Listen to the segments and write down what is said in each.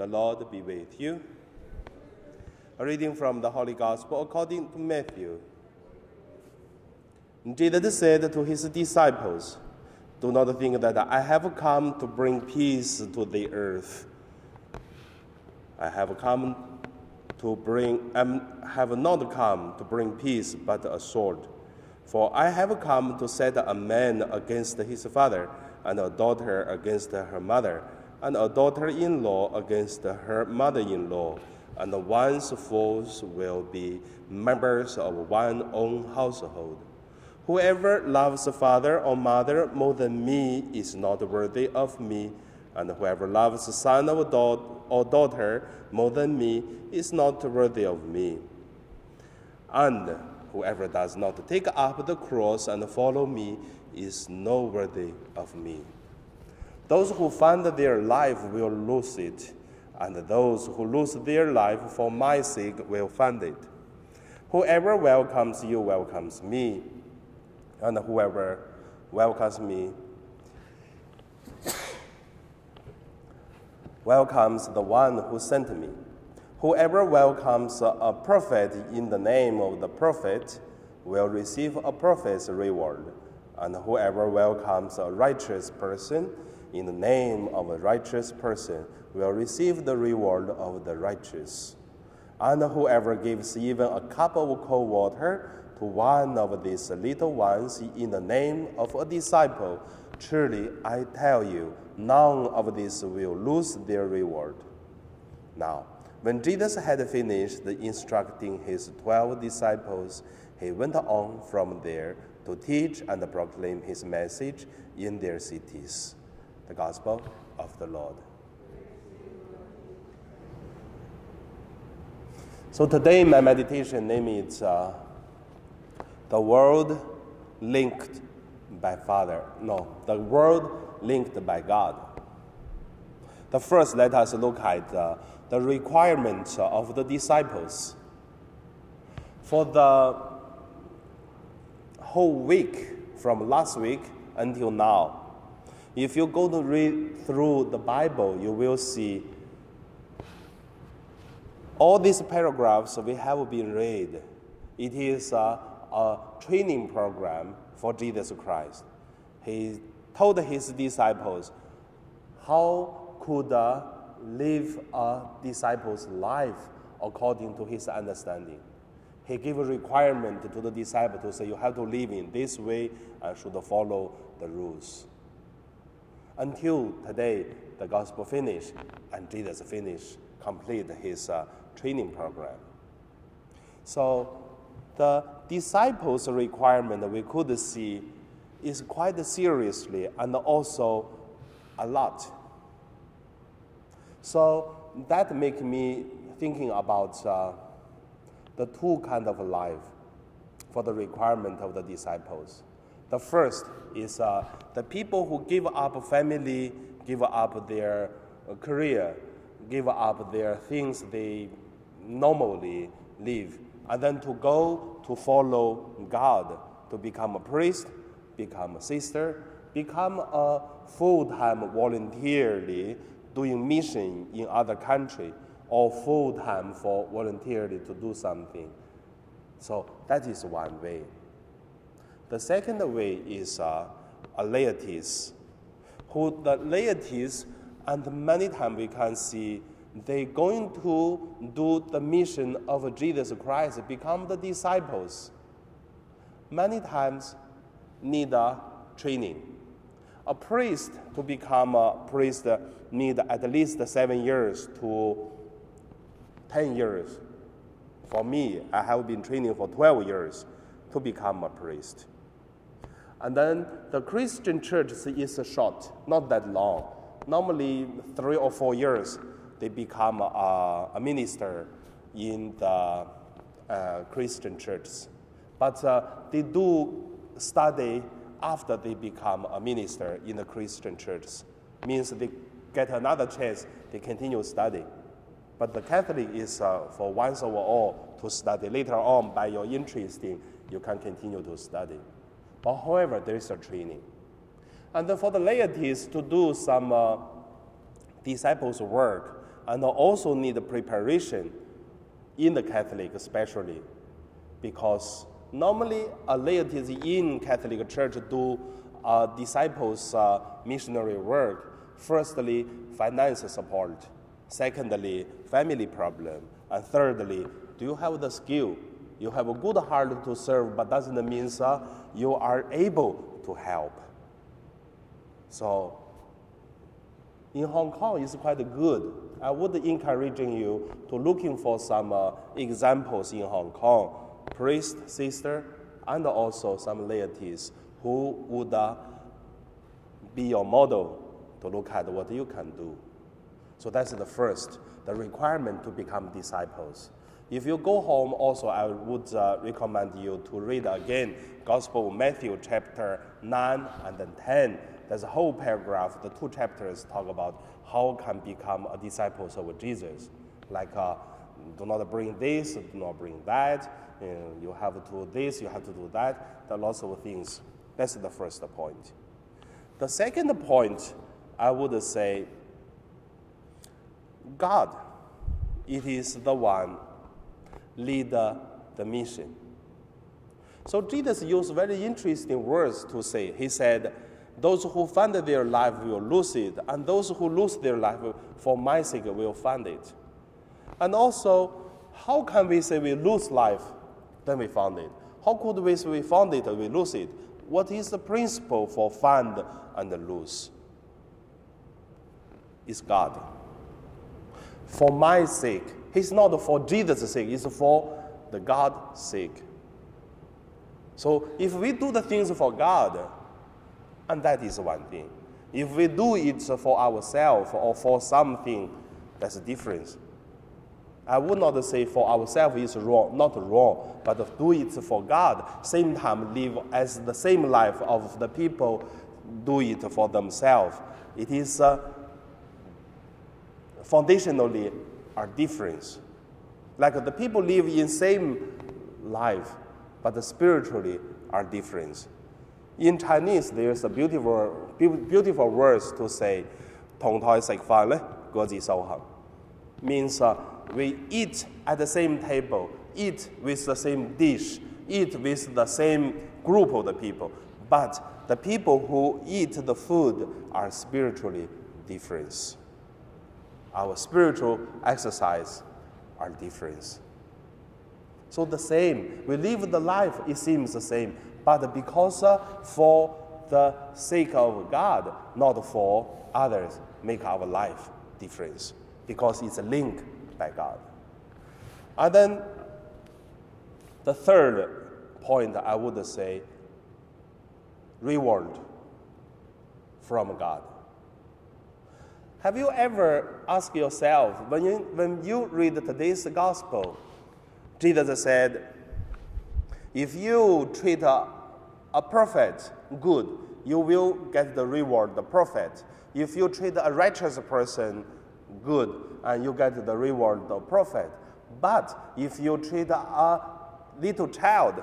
The Lord be with you. A reading from the Holy Gospel according to Matthew. Jesus said to his disciples, Do not think that I have come to bring peace to the earth. I have come to bring I have not come to bring peace but a sword. For I have come to set a man against his father, and a daughter against her mother, and a daughter in law against her mother in law, and one's foes will be members of one own household. Whoever loves father or mother more than me is not worthy of me, and whoever loves son or daughter more than me is not worthy of me. And whoever does not take up the cross and follow me is not worthy of me. Those who find their life will lose it, and those who lose their life for my sake will find it. Whoever welcomes you welcomes me and whoever welcomes me welcomes the one who sent me. Whoever welcomes a prophet in the name of the prophet will receive a prophet's reward, and whoever welcomes a righteous person in the name of a righteous person will receive the reward of the righteous. And whoever gives even a cup of cold water to one of these little ones in the name of a disciple, truly I tell you, none of these will lose their reward. Now, when Jesus had finished instructing his twelve disciples, he went on from there to teach and proclaim his message in their cities. The Gospel of the Lord. So today, my meditation name is uh, the world linked by Father. No, the world linked by God. The first, let us look at uh, the requirements of the disciples. For the whole week, from last week until now, if you go to read through the Bible, you will see all these paragraphs we have been read. It is uh, a training program for Jesus Christ. He told his disciples how could uh, live a disciple's life according to his understanding. He gave a requirement to the disciple to say you have to live in this way and should follow the rules. Until today, the gospel finished and Jesus finished, complete his uh, training program. So the disciples' requirement we could see is quite seriously and also a lot. So that make me thinking about uh, the two kind of life for the requirement of the disciples. The first is uh, the people who give up family, give up their uh, career, give up their things they normally live and then to go to follow God, to become a priest, become a sister, become a full-time voluntarily doing mission in other country, or full-time for voluntarily to do something. So that is one way. The second way is uh, a laities, who the laities, and many times we can see they going to do the mission of Jesus Christ, become the disciples. Many times need a training. A priest to become a priest need at least seven years to ten years. For me, I have been training for 12 years to become a priest. And then the Christian church is short, not that long. Normally, three or four years they become a, a minister in the uh, Christian churches. But uh, they do study after they become a minister in the Christian churches. Means they get another chance, they continue study. But the Catholic is uh, for once over all to study. Later on, by your interest, you can continue to study. But however, there is a training. And then for the laities to do some uh, disciples' work, and also need preparation in the Catholic, especially because normally a laities in Catholic Church do uh, disciples uh, missionary work. Firstly, finance support. Secondly, family problem. And thirdly, do you have the skill? You have a good heart to serve, but doesn't mean uh, you are able to help. So in Hong Kong, it's quite good. I would encouraging you to looking for some uh, examples in Hong Kong, priest, sister, and also some laities who would uh, be your model to look at what you can do. So that's the first, the requirement to become disciples. If you go home, also I would uh, recommend you to read again Gospel of Matthew chapter 9 and then 10. There's a whole paragraph, the two chapters talk about how can become a disciples of Jesus. Like, uh, do not bring this, do not bring that. You, know, you have to do this, you have to do that. There are lots of things. That's the first point. The second point, I would say, God, it is the one lead the mission. So Jesus used very interesting words to say. He said, those who find their life will lose it, and those who lose their life for my sake will find it. And also, how can we say we lose life, then we found it? How could we say we found it, and we lose it? What is the principle for find and lose? It's God. For my sake, He's not for Jesus' sake, it's for the God's sake. So if we do the things for God, and that is one thing. If we do it for ourselves or for something, that's a difference. I would not say for ourselves is wrong, not wrong, but do it for God. Same time, live as the same life of the people do it for themselves. It is uh, foundationally a difference. Like the people live in same life, but spiritually are different. In Chinese, there's a beautiful, beautiful words to say, 同台食饭咧，各自修行. Means uh, we eat at the same table, eat with the same dish, eat with the same group of the people. But the people who eat the food are spiritually different. Our spiritual exercise are different. So the same, we live the life, it seems the same, but because uh, for the sake of God, not for others, make our life difference because it's a link by God. And then the third point I would say reward from God. Have you ever asked yourself when you, when you read today's gospel, Jesus said, if you treat a, a prophet good, you will get the reward, the prophet. If you treat a righteous person good, and you get the reward, the prophet. But if you treat a little child,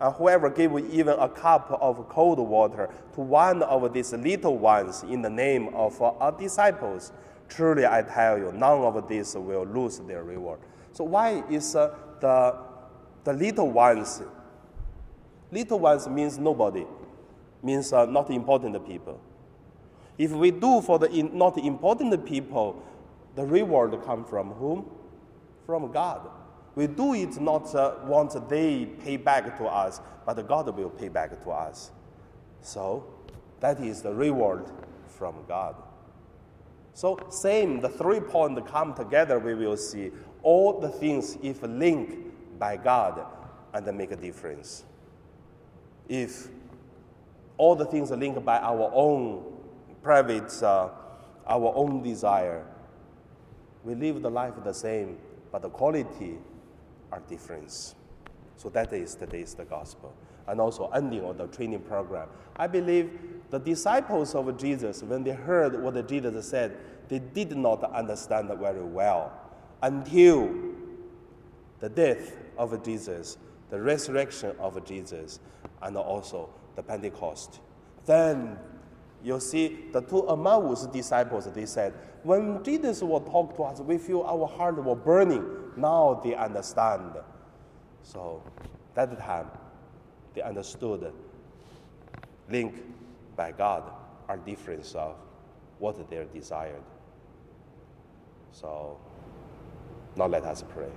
and whoever give even a cup of cold water to one of these little ones in the name of our disciples, truly I tell you, none of these will lose their reward. So why is uh, the the little ones, little ones means nobody, means uh, not important people. If we do for the in, not important people, the reward come from whom? From God. We do it not uh, want they pay back to us, but God will pay back to us. So that is the reward from God. So same, the three points come together, we will see all the things if linked by God and make a difference. If all the things are linked by our own private, uh, our own desire, we live the life the same, but the quality are different. So that is today's the gospel. And also ending of the training program. I believe the disciples of Jesus, when they heard what Jesus said, they did not understand very well until the death of Jesus, the resurrection of Jesus, and also the Pentecost. Then You see, the two Emmaus disciples, they said, when Jesus will talk to us, we feel our heart were burning. Now they understand. So that time, they understood link by God are difference of what they desired. So now let us pray.